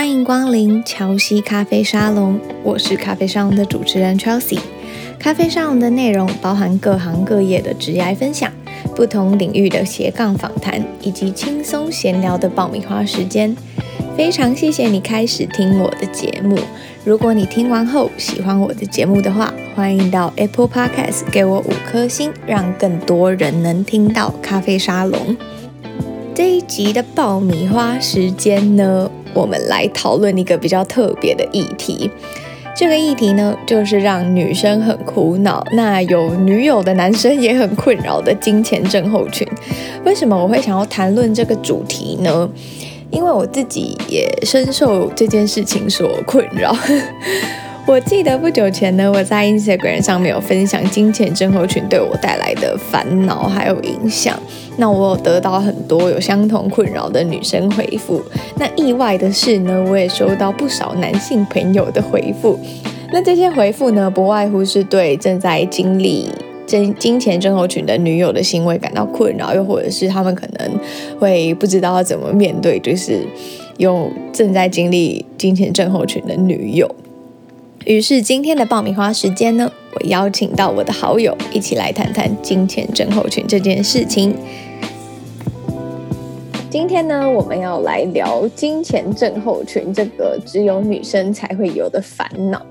欢迎光临乔西咖啡沙龙，我是咖啡沙龙的主持人 Chelsea。咖啡沙龙的内容包含各行各业的职业分享、不同领域的斜杠访谈，以及轻松闲聊的爆米花时间。非常谢谢你开始听我的节目。如果你听完后喜欢我的节目的话，欢迎到 Apple Podcast 给我五颗星，让更多人能听到咖啡沙龙。这一集的爆米花时间呢，我们来讨论一个比较特别的议题。这个议题呢，就是让女生很苦恼，那有女友的男生也很困扰的金钱症候群。为什么我会想要谈论这个主题呢？因为我自己也深受这件事情所困扰。我记得不久前呢，我在 Instagram 上面有分享金钱症候群对我带来的烦恼还有影响。那我有得到很多有相同困扰的女生回复。那意外的是呢，我也收到不少男性朋友的回复。那这些回复呢，不外乎是对正在经历金金钱症候群的女友的行为感到困扰，又或者是他们可能会不知道要怎么面对，就是有正在经历金钱症候群的女友。于是今天的爆米花时间呢，我邀请到我的好友一起来谈谈金钱症候群这件事情。今天呢，我们要来聊金钱症候群这个只有女生才会有的烦恼。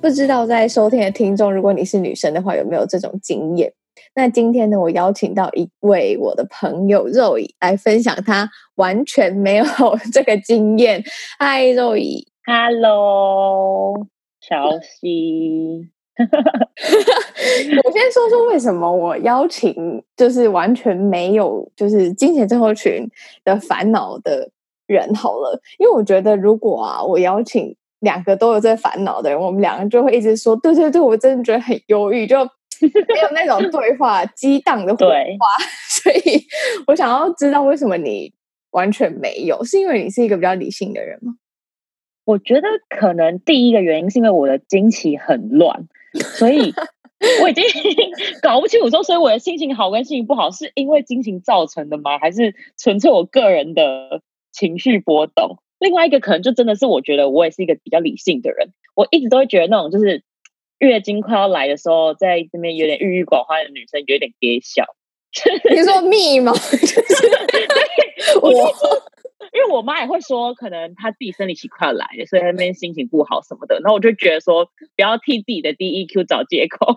不知道在收听的听众，如果你是女生的话，有没有这种经验？那今天呢，我邀请到一位我的朋友肉姨来分享，她完全没有这个经验。嗨，肉姨，Hello。乔西，我先说说为什么我邀请就是完全没有就是金钱症候群的烦恼的人好了，因为我觉得如果啊我邀请两个都有这烦恼的人，我们两个就会一直说对对对，我真的觉得很忧郁，就没有那种对话 激荡的火花，所以我想要知道为什么你完全没有，是因为你是一个比较理性的人吗？我觉得可能第一个原因是因为我的经期很乱，所以我已经 搞不清楚说，所以我的心情好跟心情不好是因为心情造成的吗？还是纯粹我个人的情绪波动？另外一个可能就真的是我觉得我也是一个比较理性的人，我一直都会觉得那种就是月经快要来的时候，在这边有点郁郁寡欢的女生有点憋笑。你说密吗？我。因为我妈也会说，可能她自己生理期快要来了，所以她那边心情不好什么的。然后我就觉得说，不要替自己的 DEQ 找借口。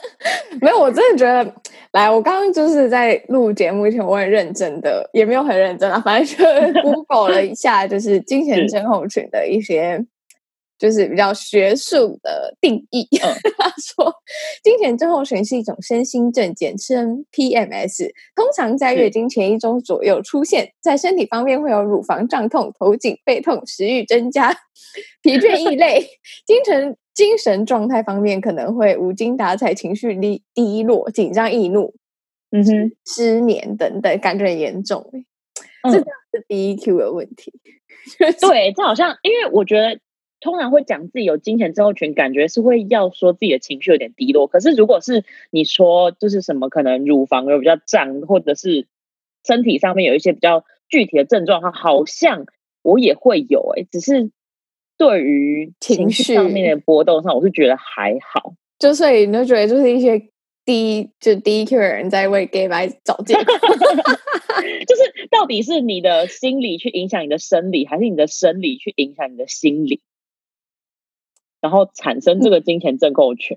没有，我真的觉得，来，我刚刚就是在录节目前，我很认真的，也没有很认真啊，反正就 Google 了一下，就是金钱症候群的一些。就是比较学术的定义。嗯、他说，金钱症候群是一种身心症，简称 PMS，通常在月经前一周左右出现。在身体方面会有乳房胀痛、头颈背痛、食欲增加、疲倦易累。精神精神状态方面可能会无精打采、情绪低低落、紧张易怒、嗯哼、失眠等等，感觉很严重。这是 DEQ 的问题。嗯、对，这好像因为我觉得。通常会讲自己有金钱症候群，感觉是会要说自己的情绪有点低落。可是如果是你说，就是什么可能乳房有比较胀，或者是身体上面有一些比较具体的症状，的话，好像我也会有诶、欸，只是对于情绪上面的波动上，我是觉得还好。就所以你就觉得就是一些低就低 Q 的人在为 gay 来找借口，就是到底是你的心理去影响你的生理，还是你的生理去影响你的心理？然后产生这个金钱症候群，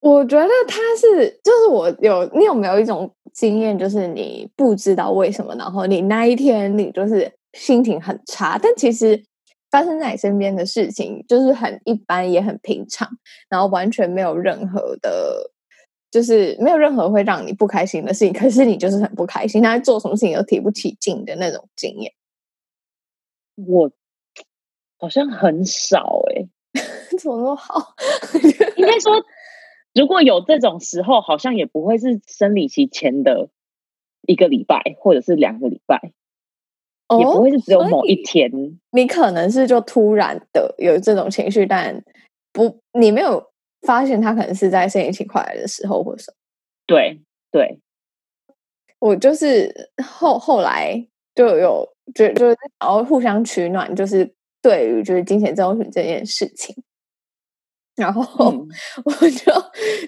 我觉得他是，就是我有，你有没有一种经验，就是你不知道为什么，然后你那一天你就是心情很差，但其实发生在你身边的事情就是很一般，也很平常，然后完全没有任何的，就是没有任何会让你不开心的事情，可是你就是很不开心，他做什么事情都提不起劲的那种经验，我。好像很少哎、欸，怎么那么好？应该说，如果有这种时候，好像也不会是生理期前的一个礼拜，或者是两个礼拜，哦、也不会是只有某一天。你可能是就突然的有这种情绪，但不，你没有发现他可能是在生理期快来的时候，或者什么。对对，我就是后后来。就有就就是然后互相取暖，就是对于就是经前症候群这件事情。然后 我就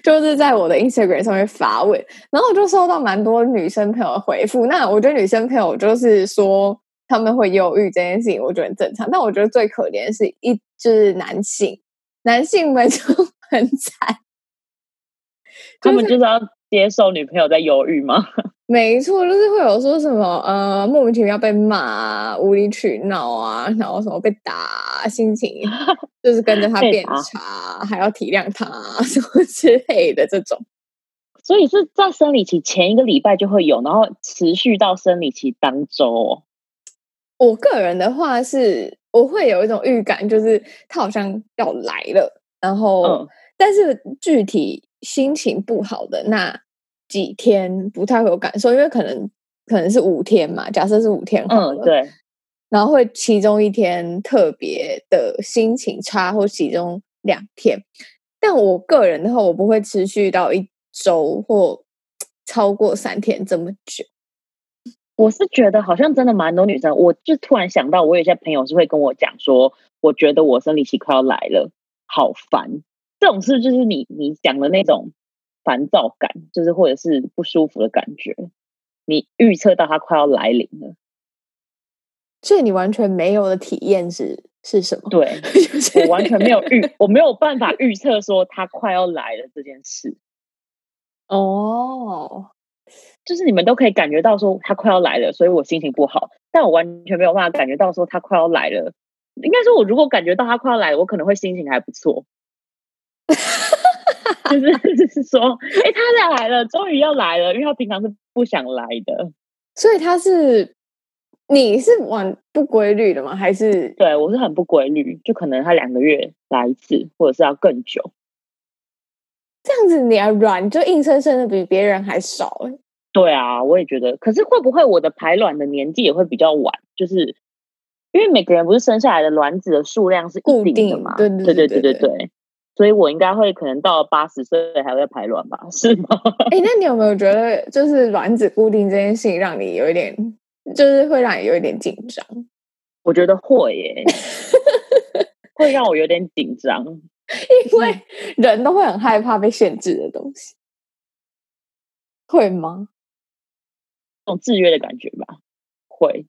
就是在我的 Instagram 上面发问，然后我就收到蛮多女生朋友的回复。那我觉得女生朋友就是说他们会忧郁这件事情，我觉得很正常。但我觉得最可怜的是一就是男性，男性们就 很惨，他们就是要接受女朋友在忧郁吗？没错，就是会有说什么呃莫名其妙被骂、无理取闹啊，然后什么被打，心情就是跟着他 变差，打还要体谅他 什么之类的这种。所以是在生理期前一个礼拜就会有，然后持续到生理期当周哦。我个人的话是，我会有一种预感，就是他好像要来了，然后、嗯、但是具体心情不好的那。几天不太会有感受，因为可能可能是五天嘛，假设是五天嗯，对，然后会其中一天特别的心情差，或其中两天。但我个人的话，我不会持续到一周或 超过三天这么久。我是觉得好像真的蛮多女生，我就突然想到，我有些朋友是会跟我讲说，我觉得我生理期快要来了，好烦。这种事就是你你讲的那种。烦躁感，就是或者是不舒服的感觉，你预测到它快要来临了，所以你完全没有的体验是是什么？对，我完全没有预，我没有办法预测说它快要来了这件事。哦，就是你们都可以感觉到说它快要来了，所以我心情不好，但我完全没有办法感觉到说它快要来了。应该说，我如果感觉到它快要来了，我可能会心情还不错。就是就是说，哎、欸，他来了，终于要来了，因为他平常是不想来的，所以他是你是玩不规律的吗？还是对我是很不规律，就可能他两个月来一次，或者是要更久。这样子你还软，就硬生生的比别人还少。对啊，我也觉得。可是会不会我的排卵的年纪也会比较晚？就是因为每个人不是生下来的卵子的数量是固定的嘛？对对对对对对。所以我应该会可能到八十岁还会排卵吧？是吗？哎、欸，那你有没有觉得，就是卵子固定这件事情，让你有一点，就是会让你有一点紧张？我觉得会耶，会让我有点紧张，因为人都会很害怕被限制的东西，会吗？这种制约的感觉吧，会。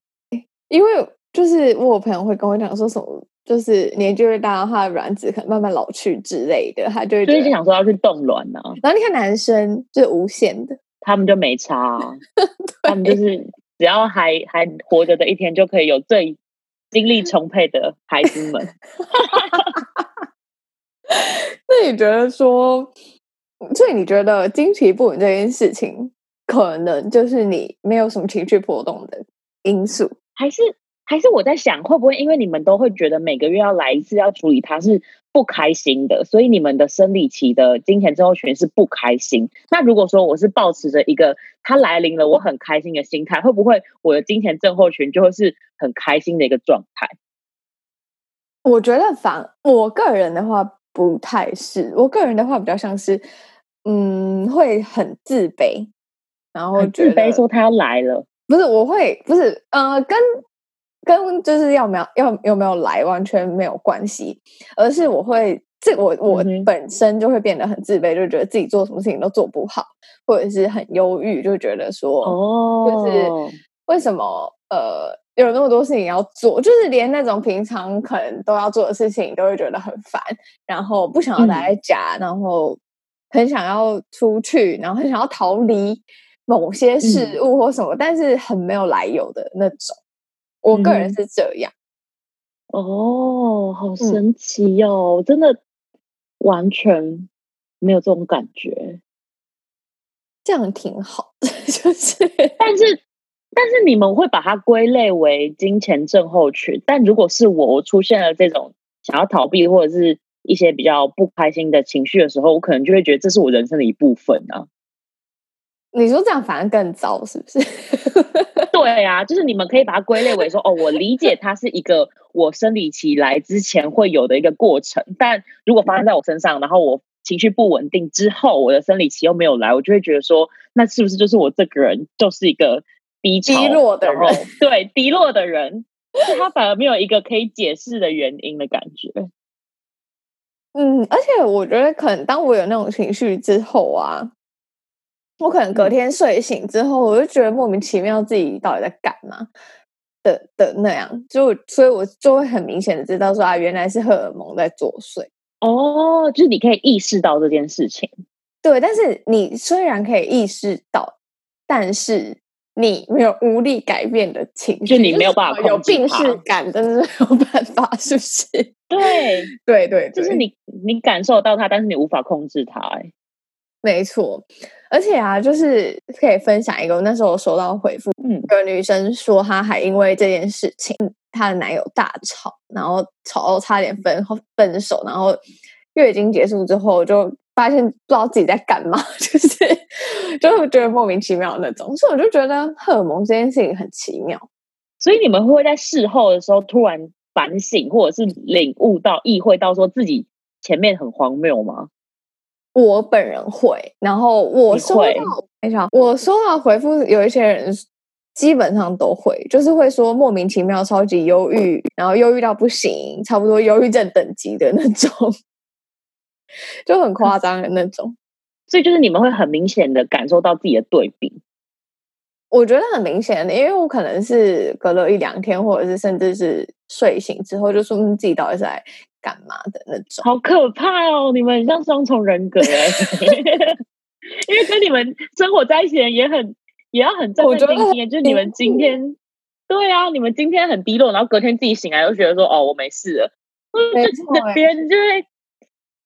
因为就是我有朋友会跟我讲说什么。就是年纪越大，他的卵子可能慢慢老去之类的，他就会所以就想说要去冻卵呢。然后你看男生就是无限的，他们就没差，啊，他们就是只要还还活着的一天，就可以有最精力充沛的孩子们。那你觉得说，所以你觉得经期不稳这件事情，可能就是你没有什么情绪波动的因素，还是？还是我在想，会不会因为你们都会觉得每个月要来一次要处理它是不开心的，所以你们的生理期的金钱症候群是不开心？那如果说我是抱持着一个它来临了我很开心的心态，会不会我的金钱症候群就会是很开心的一个状态？我觉得反我个人的话不太是，我个人的话比较像是，嗯，会很自卑，然后自卑说他要来了，不是我会不是呃跟。跟就是要没有要有没有来完全没有关系，而是我会这我我本身就会变得很自卑，就觉得自己做什么事情都做不好，或者是很忧郁，就觉得说哦，就是为什么呃有那么多事情要做，就是连那种平常可能都要做的事情都会觉得很烦，然后不想要待在家，嗯、然后很想要出去，然后很想要逃离某些事物或什么，嗯、但是很没有来由的那种。我个人是这样，嗯、哦，好神奇哦！嗯、真的完全没有这种感觉，这样挺好的。就是，但是，但是你们会把它归类为金钱症候群。但如果是我，我出现了这种想要逃避或者是一些比较不开心的情绪的时候，我可能就会觉得这是我人生的一部分啊。你说这样反而更糟，是不是？对啊，就是你们可以把它归类为说，哦，我理解它是一个我生理期来之前会有的一个过程，但如果发生在我身上，然后我情绪不稳定之后，我的生理期又没有来，我就会觉得说，那是不是就是我这个人就是一个低低落的人，对低落的人，他反而没有一个可以解释的原因的感觉。嗯，而且我觉得，可能当我有那种情绪之后啊，我可能隔天睡醒之后，我就觉得莫名其妙自己到底在干嘛的的那样，就所以，我就会很明显的知道说啊，原来是荷尔蒙在作祟。哦，就是你可以意识到这件事情。对，但是你虽然可以意识到，但是你没有无力改变的情绪，就你没有办法有病识感，但是没有办法，是不是？对，对对，就是你你感受到它，但是你无法控制它。哎，没错。而且啊，就是可以分享一个，我那时候我收到回复，嗯，有个女生说，她还因为这件事情，她的男友大吵，然后吵到差点分分手，然后月经结束之后就。发现不知道自己在干嘛，就是就会觉得莫名其妙那种，所以我就觉得荷尔蒙这件事情很奇妙。所以你们会在事后的时候突然反省，或者是领悟到、意会到说自己前面很荒谬吗？我本人会，然后我收到，等一下，我收到回复，有一些人基本上都会，就是会说莫名其妙、超级忧郁，然后忧郁到不行，差不多忧郁症等级的那种。就很夸张的那种，所以就是你们会很明显的感受到自己的对比。我觉得很明显的，因为我可能是隔了一两天，或者是甚至是睡醒之后，就说明自己到底是在干嘛的那种。好可怕哦！你们很像双重人格哎，因为跟你们生活在一起的人也很也要很战战兢兢。就是你们今天，对啊，你们今天很低落，然后隔天自己醒来又觉得说哦，我没事了，没错，别人就会。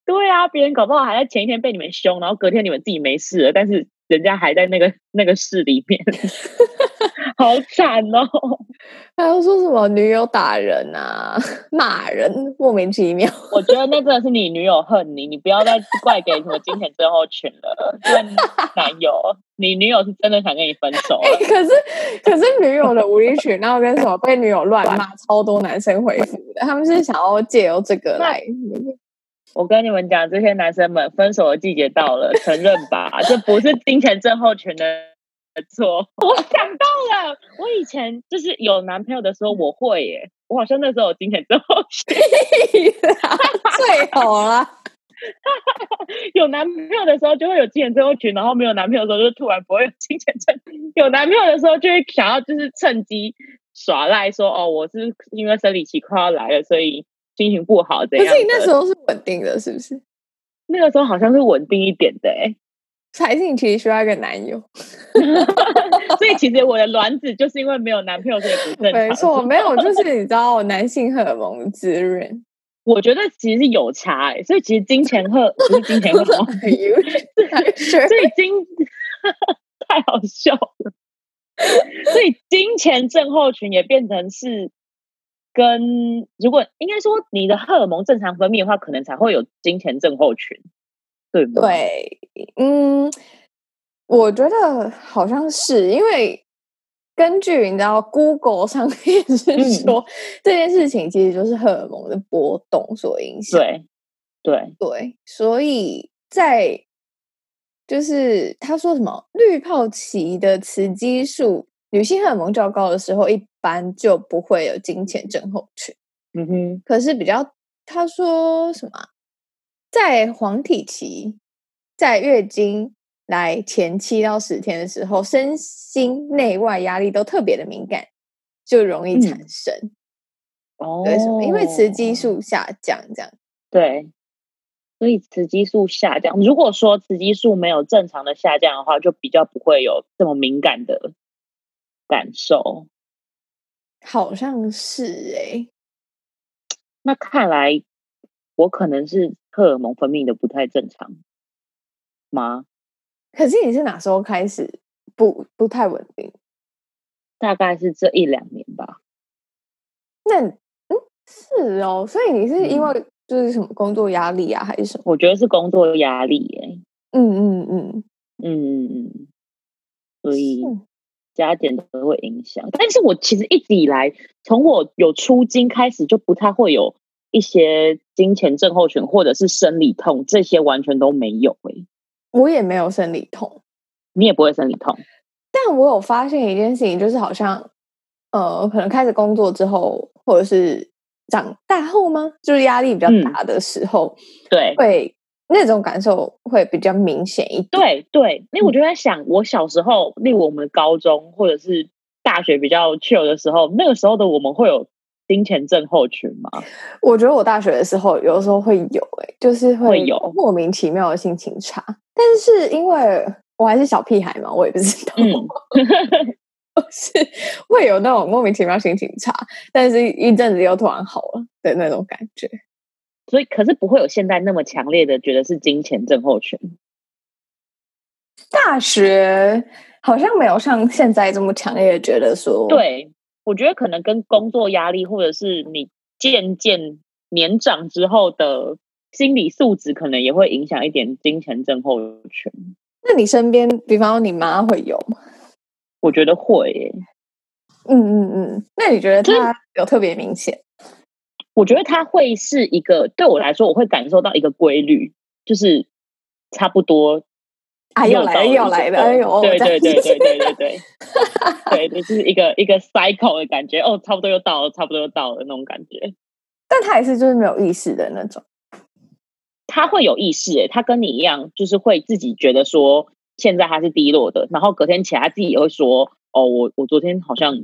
对啊，别人搞不好还在前一天被你们凶，然后隔天你们自己没事了，但是人家还在那个那个事里面，好惨哦！还要说什么女友打人啊、骂人，莫名其妙。我觉得那真的是你女友恨你，你不要再怪给什么金钱症候群了。对，男友，你女友是真的想跟你分手。欸，可是可是女友的无理取闹跟什么被女友乱骂，超多男生回复的，他们是想要借由这个来。我跟你们讲，这些男生们，分手的季节到了，承认吧，这不是金钱症候群的错。我想到了，我以前就是有男朋友的时候，我会耶，我好像那时候有金钱症候群，最好了。有男朋友的时候就会有金钱症候群，然后没有男朋友的时候就突然不会有金钱症。有男朋友的时候就会想要就是趁机耍赖，说哦，我是因为生理期快要来了，所以。心情不好，这样。可是你那时候是稳定的，是不是？那个时候好像是稳定一点的，哎，还是你其实需要一个男友。所以其实我的卵子就是因为没有男朋友，所以不正常。没错，没有，就是你知道，男性荷尔蒙滋润，我觉得其实是有差，哎，所以其实金钱荷不是金钱荷尔蒙，所以金太好笑了，所以金钱症候群也变成是。跟如果应该说你的荷尔蒙正常分泌的话，可能才会有金钱症候群，对吗？对，嗯，我觉得好像是因为根据你知道，Google 上面是说、嗯、这件事情其实就是荷尔蒙的波动所影响。对，对，对，所以在就是他说什么滤泡期的雌激素。女性荷尔蒙较高的时候，一般就不会有金钱症候群。嗯哼，可是比较他说什么，在黄体期，在月经来前七到十天的时候，身心内外压力都特别的敏感，就容易产生。哦，为什么？因为雌激素下降，这样。对，所以雌激素下降。如果说雌激素没有正常的下降的话，就比较不会有这么敏感的。感受好像是哎、欸，那看来我可能是荷尔蒙分泌的不太正常吗？可是你是哪时候开始不不太稳定？大概是这一两年吧。那嗯是哦，所以你是因为就是什么工作压力啊，还是什么？我觉得是工作压力耶、欸。嗯嗯嗯嗯嗯嗯，所以。加减都会影响，但是我其实一直以来，从我有出经开始，就不太会有一些金钱症候群或者是生理痛，这些完全都没有诶、欸。我也没有生理痛，你也不会生理痛，但我有发现一件事情，就是好像呃，可能开始工作之后，或者是长大后吗？就是压力比较大的时候，嗯、对，会那种感受会比较明显一点。对对，因为我就在想，我小时候，例如我们高中或者是大学比较 chill 的时候，那个时候的我们会有。金钱症候群吗？我觉得我大学的时候有时候会有、欸，哎，就是会有莫名其妙的心情差。但是因为我还是小屁孩嘛，我也不知道，嗯、是会有那种莫名其妙心情差，但是一阵子又突然好了的那种感觉。所以，可是不会有现在那么强烈的觉得是金钱症候群。大学好像没有像现在这么强烈的觉得说对。我觉得可能跟工作压力，或者是你渐渐年长之后的心理素质，可能也会影响一点金钱症候群。那你身边，比方说你妈会有吗？我觉得会耶。嗯嗯嗯。那你觉得他有特别明显？我觉得它会是一个，对我来说，我会感受到一个规律，就是差不多。啊，又来了，又来了！哎呦，对对对对对对对，对，就是一个一个 cycle 的感觉。哦，差不多又到了，差不多又到了那种感觉。但他也是就是没有意识的那种。他会有意识，诶，他跟你一样，就是会自己觉得说现在他是低落的，然后隔天起来他自己也会说：“哦，我我昨天好像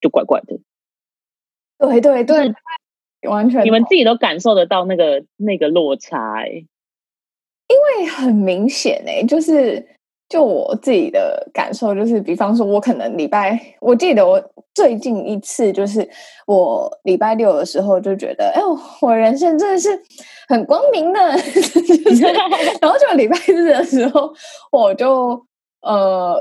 就怪怪的。”对对对，完全，你们自己都感受得到那个那个落差，诶。因为很明显哎，就是就我自己的感受，就是比方说，我可能礼拜，我记得我最近一次就是我礼拜六的时候就觉得，哎呦，我人生真的是很光明的，就是、然后就礼拜日的时候，我就呃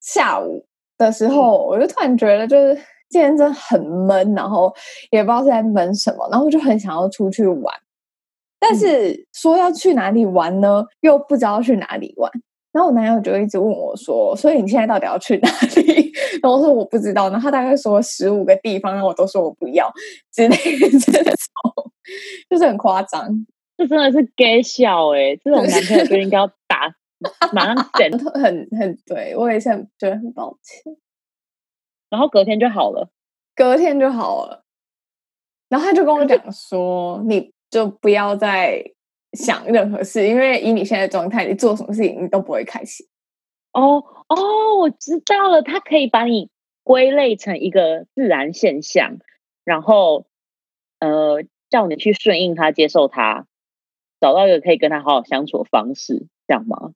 下午的时候，我就突然觉得就是今天真的很闷，然后也不知道是在闷什么，然后我就很想要出去玩。但是说要去哪里玩呢？又不知道去哪里玩。然后我男友就一直问我说：“所以你现在到底要去哪里？” 然后我说：“我不知道。”然后他大概说十五个地方，然后我都说我不要之类的这种，就是很夸张。这真的是 gay 笑哎！这种男朋友就应该要打，马上 剪。很很对，我也是很觉得很抱歉。然后隔天就好了，隔天就好了。然后他就跟我讲说：“你。”就不要再想任何事，因为以你现在的状态，你做什么事情你都不会开心。哦哦，我知道了，它可以把你归类成一个自然现象，然后呃，叫你去顺应它、接受它，找到一个可以跟他好好相处的方式，这样吗？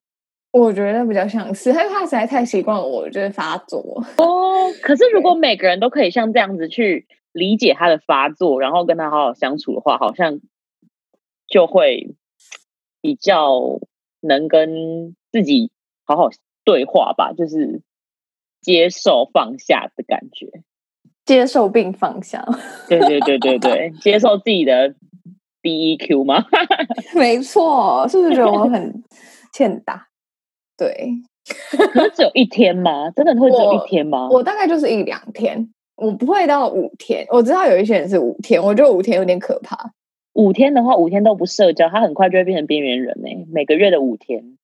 我觉得比较像是，因为他实在太习惯了，我觉得发作。哦，可是如果每个人都可以像这样子去理解他的发作，然后跟他好好相处的话，好像。就会比较能跟自己好好对话吧，就是接受放下的感觉，接受并放下。对对对对对，接受自己的 BEQ 吗？没错，是不是觉得我很 欠打？对，只有一天吗？真的会只有一天吗？我，我大概就是一两天，我不会到五天。我知道有一些人是五天，我觉得五天有点可怕。五天的话，五天都不社交，他很快就会变成边缘人呢、欸。每个月的五天，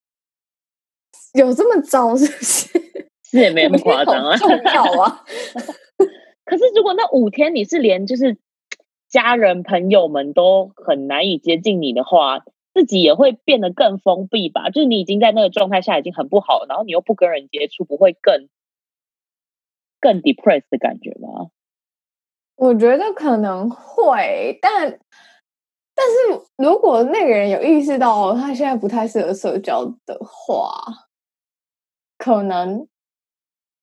有这么糟是不是？是也没那么夸张啊。重要啊！可是如果那五天你是连就是家人朋友们都很难以接近你的话，自己也会变得更封闭吧？就是你已经在那个状态下已经很不好，然后你又不跟人接触，不会更更 depressed 的感觉吗？我觉得可能会，但。但是如果那个人有意识到他现在不太适合社交的话，可能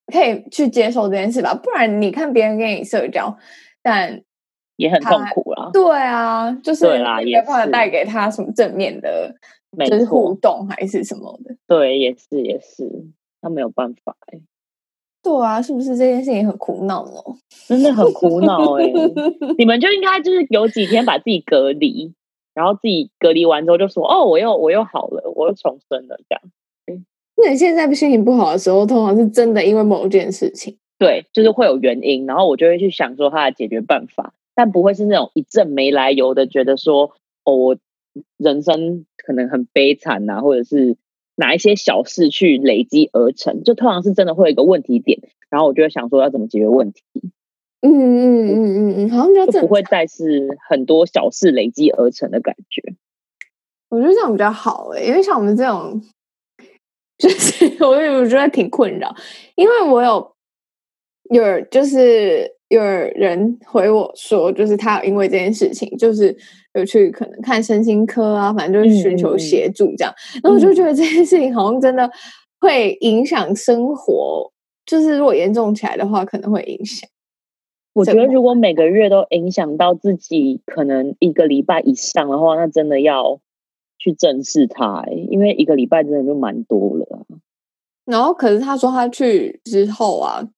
可以去接受这件事吧。不然你看别人跟你社交，但也很痛苦了。对啊，就是没办法带给他什么正面的，就是互动还是什么的。对，也是也是，他没有办法哎。对啊，是不是这件事情很苦恼呢？真的很苦恼哎、欸！你们就应该就是有几天把自己隔离，然后自己隔离完之后就说：“哦，我又我又好了，我又重生了。”这样。那你现在心情不好的时候，通常是真的因为某件事情？对，就是会有原因，然后我就会去想说他的解决办法，但不会是那种一阵没来由的觉得说：“哦，我人生可能很悲惨啊，或者是哪一些小事去累积而成，就通常是真的会有一个问题点，然后我就会想说要怎么解决问题。嗯嗯嗯嗯嗯，好像就不会再是很多小事累积而成的感觉。我觉得这样比较好诶、欸，因为像我们这种，就是 我也我觉得挺困扰，因为我有有就是有人回我说，就是他因为这件事情，就是有去可能看身心科啊，反正就是寻求协助这样，嗯、然后我就觉得这件事情好像真的会影响生活，就是如果严重起来的话，可能会影响。我觉得如果每个月都影响到自己，可能一个礼拜以上的话，那真的要去正视它，欸，因为一个礼拜真的就蛮多了。然后，可是他说他去之后啊，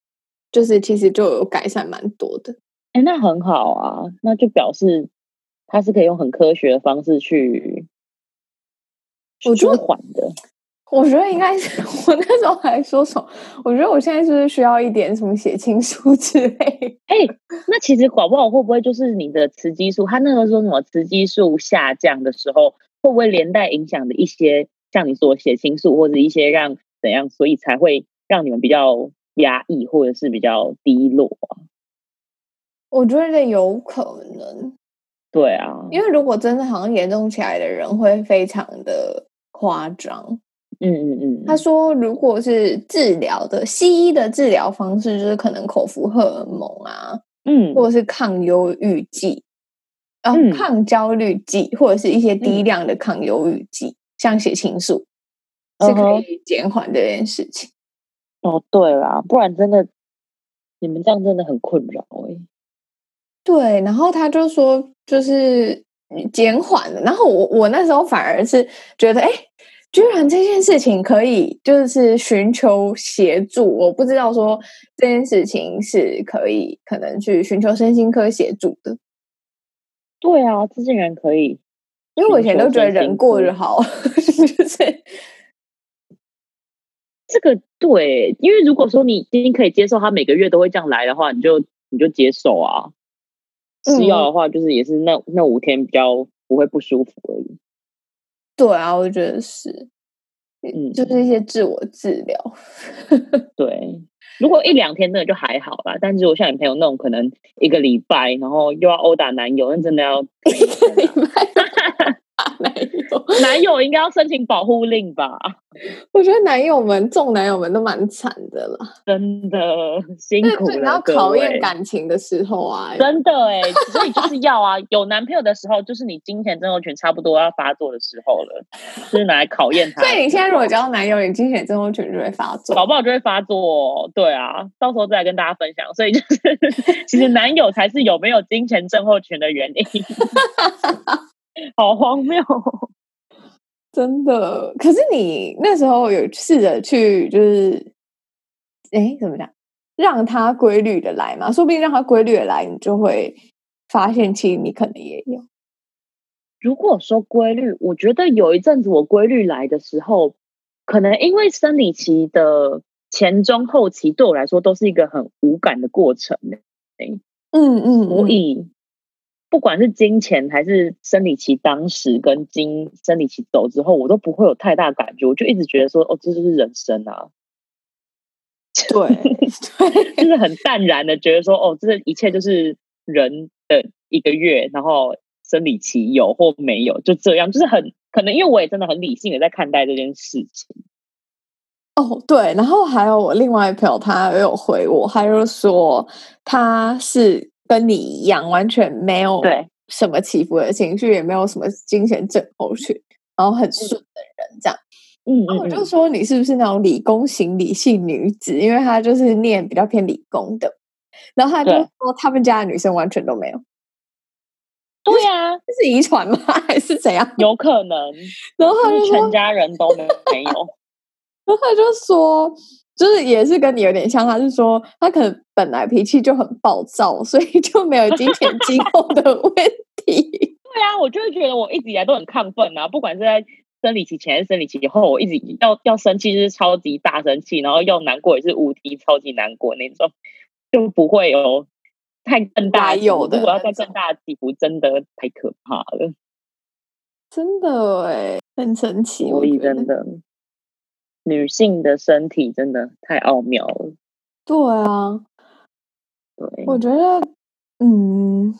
就是其实就有改善蛮多的。哎，那很好啊，那就表示他是可以用很科学的方式去，我觉得缓的。我觉得应该是 我那时候还说什么？我觉得我现在是不是需要一点什么血清素之类？哎，那其实搞不好会不会就是你的雌激素？他那个说什么雌激素下降的时候，会不会连带影响的一些像你说血清素或者一些让怎样，所以才会让你们比较压抑或者是比较低落啊？我觉得有可能。对啊，因为如果真的好像严重起来的人，会非常的夸张。嗯嗯嗯，他说，如果是治疗的西医的治疗方式，就是可能口服荷尔蒙啊，嗯，或者是抗忧郁剂，然后、嗯、抗焦虑剂，或者是一些低量的抗忧郁剂，嗯、像血清素，是可以减缓这件事情。哦，对啦，不然真的，你们这样真的很困扰哎。对，然后他就说，就是减缓了，然后我我那时候反而是觉得，哎。居然这件事情可以就是寻求协助，我不知道说这件事情是可以可能去寻求身心科协助的。对啊，这竟然可以，因为我以前都觉得人过就好，就是这个对，因为如果说你今天可以接受他每个月都会这样来的话，你就你就接受啊。吃药的话，就是也是那那五天比较不会不舒服而已。对啊，我觉得是，嗯，就是一些自我治疗。对，如果一两天那就还好啦，但是我像你朋友那种，可能一个礼拜，然后又要殴打男友，那真的要 一个礼拜。男友，男友应该要申请保护令吧？我觉得男友们，众男友们都蛮惨的了，真的辛苦了。然后考验感情的时候啊，真的哎，所以就是要啊，有男朋友的时候，就是你金钱症候群差不多要发作的时候了，就是拿来考验他。所以你现在如果交到男友，你金钱症候群就会发作，搞不好就会发作哦。对啊，到时候再来跟大家分享。所以就是，其实男友才是有没有金钱症候群的原因。好荒谬，真的。可是你那时候有试着去，就是，哎，怎么讲？让它规律的来嘛？说不定让它规律的来，你就会发现，其实你可能也有。如果说规律，我觉得有一阵子我规律来的时候，可能因为生理期的前中后期对我来说都是一个很无感的过程，哎，嗯嗯，所以。不管是金钱还是生理期当时跟经生理期走之后，我都不会有太大感觉，我就一直觉得说，哦，这就是人生啊。对，对 就是很淡然的觉得说，哦，这一切就是人的一个月，然后生理期有或没有，就这样，就是很可能，因为我也真的很理性的在看待这件事情。哦，对，然后还有我另外一朋友，他也有回我，他就说他是。跟你一样，完全没有什么起伏的情绪，也没有什么精神症候群，然后很顺的人，这样。嗯，然后我就说你是不是那种理工型理性女子？因为她就是念比较偏理工的，然后她就说他们家的女生完全都没有。对呀、啊，这是遗传吗？还是怎样？有可能。然后他就全家人都没没有。然后他就说。就是也是跟你有点像，他是说他可能本来脾气就很暴躁，所以就没有金钱今后的 问题。对啊，我就会觉得我一直以来都很亢奋啊，不管是在生理期前还是生理期以后，我一直要要生气就是超级大生气，然后要难过也是无敌超级难过那种，就不会有太更大有的。如果要再更大的起伏，真的太可怕了。真的哎，很神奇，所以真的。女性的身体真的太奥妙了。对啊，对，我觉得，嗯，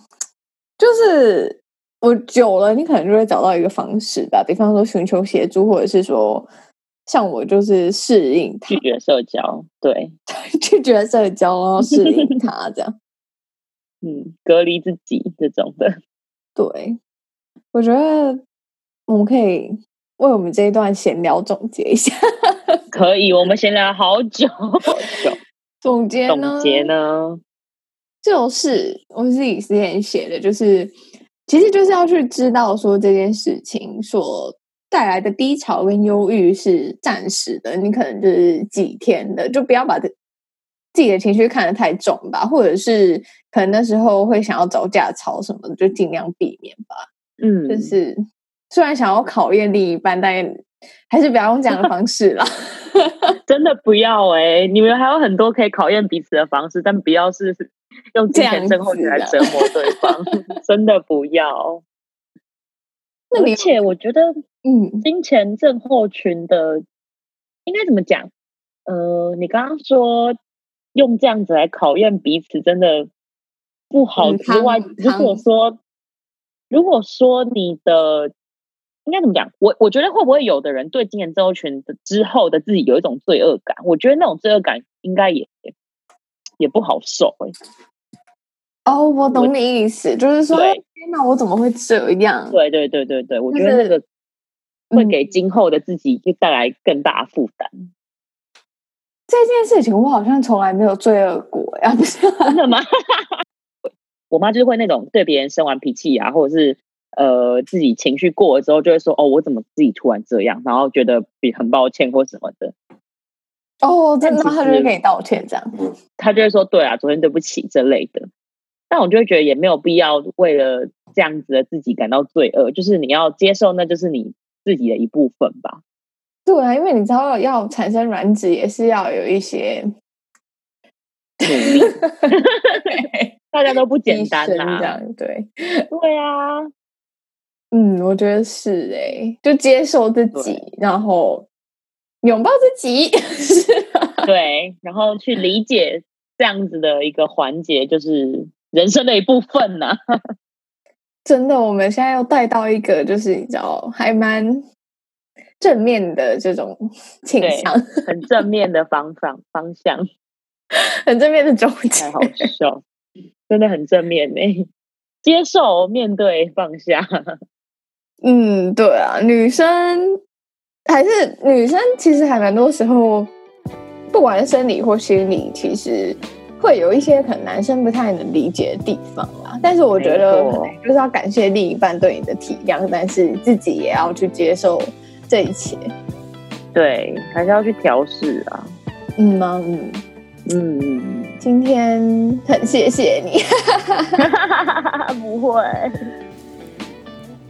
就是我久了，你可能就会找到一个方式吧，比方说寻求协助，或者是说，像我就是适应他，拒绝社交，对，拒绝社交，然后适应 他这样，嗯，隔离自己这种的。对，我觉得我们可以为我们这一段闲聊总结一下。可以，我们闲聊好久好久。总结呢？总结呢？就是我自己之前写的，就是其实就是要去知道说这件事情所带来的低潮跟忧郁是暂时的，你可能就是几天的，就不要把自己的情绪看得太重吧，或者是可能那时候会想要找架吵什么的，就尽量避免吧。嗯，就是虽然想要考验另一半，但还是不要用这样的方式了。真的不要哎、欸！你们还有很多可以考验彼此的方式，但不要是用金钱症候群来折磨对方。真的不要。那而且我觉得，嗯，金钱症候群的应该怎么讲？呃，你刚刚说用这样子来考验彼此，真的不好之外，如果说如果说你的。应该怎么讲？我我觉得会不会有的人对金钱症候群的之后的自己有一种罪恶感？我觉得那种罪恶感应该也也不好受哎、欸。哦，我懂你意思，就是说，天哪，我怎么会这样？对对对对对，我觉得那个会给今后的自己就带来更大负担、嗯。这件事情我好像从来没有罪恶过呀，不是真的吗？我妈就是会那种对别人生完脾气啊，或者是。呃，自己情绪过了之后，就会说：“哦，我怎么自己突然这样？”然后觉得比很抱歉或什么的。哦，真的，他就会跟你道歉这样。他就会说：“对啊，昨天对不起这类的。”但我就会觉得也没有必要为了这样子的自己感到罪恶，就是你要接受，那就是你自己的一部分吧。对啊，因为你知道要产生卵子也是要有一些 努力 大家都不简单啊。这样对，对啊。嗯，我觉得是哎、欸，就接受自己，然后拥抱自己，对，然后去理解这样子的一个环节，就是人生的一部分呢、啊。真的，我们现在要带到一个，就是你知道，还蛮正面的这种 倾向，很正面的方向方向，很正面的总结，太好笑，真的很正面呢、欸，接受、面对、放下。嗯，对啊，女生还是女生，其实还蛮多时候，不管是生理或心理，其实会有一些可能男生不太能理解的地方啦。但是我觉得，就是要感谢另一半对你的体谅，但是自己也要去接受这一切。对，还是要去调试啊。嗯吗？嗯嗯，今天很谢谢你。不会。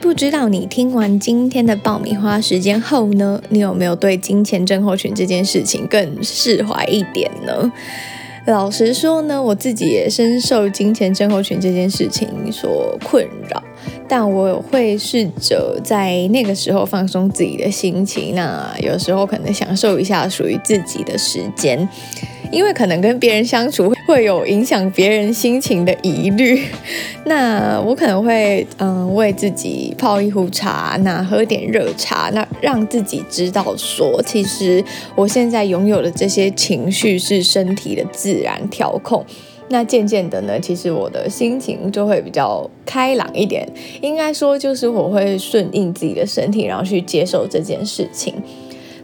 不知道你听完今天的爆米花时间后呢，你有没有对金钱症候群这件事情更释怀一点呢？老实说呢，我自己也深受金钱症候群这件事情所困扰，但我会试着在那个时候放松自己的心情，那有时候可能享受一下属于自己的时间。因为可能跟别人相处会有影响别人心情的疑虑，那我可能会嗯为自己泡一壶茶，那喝点热茶，那让自己知道说，其实我现在拥有的这些情绪是身体的自然调控。那渐渐的呢，其实我的心情就会比较开朗一点，应该说就是我会顺应自己的身体，然后去接受这件事情。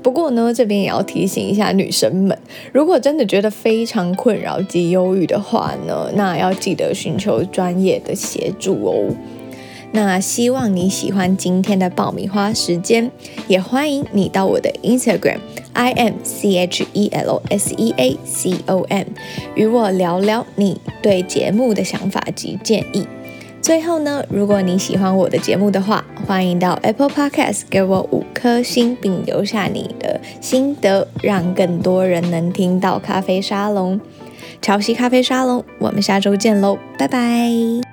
不过呢，这边也要提醒一下女生们，如果真的觉得非常困扰及忧郁的话呢，那要记得寻求专业的协助哦。那希望你喜欢今天的爆米花时间，也欢迎你到我的 Instagram I M C H E L S E A C O M 与我聊聊你对节目的想法及建议。最后呢，如果你喜欢我的节目的话，欢迎到 Apple Podcast 给我五颗星，并留下你的心得，让更多人能听到咖啡沙龙。潮汐咖啡沙龙，我们下周见喽，拜拜。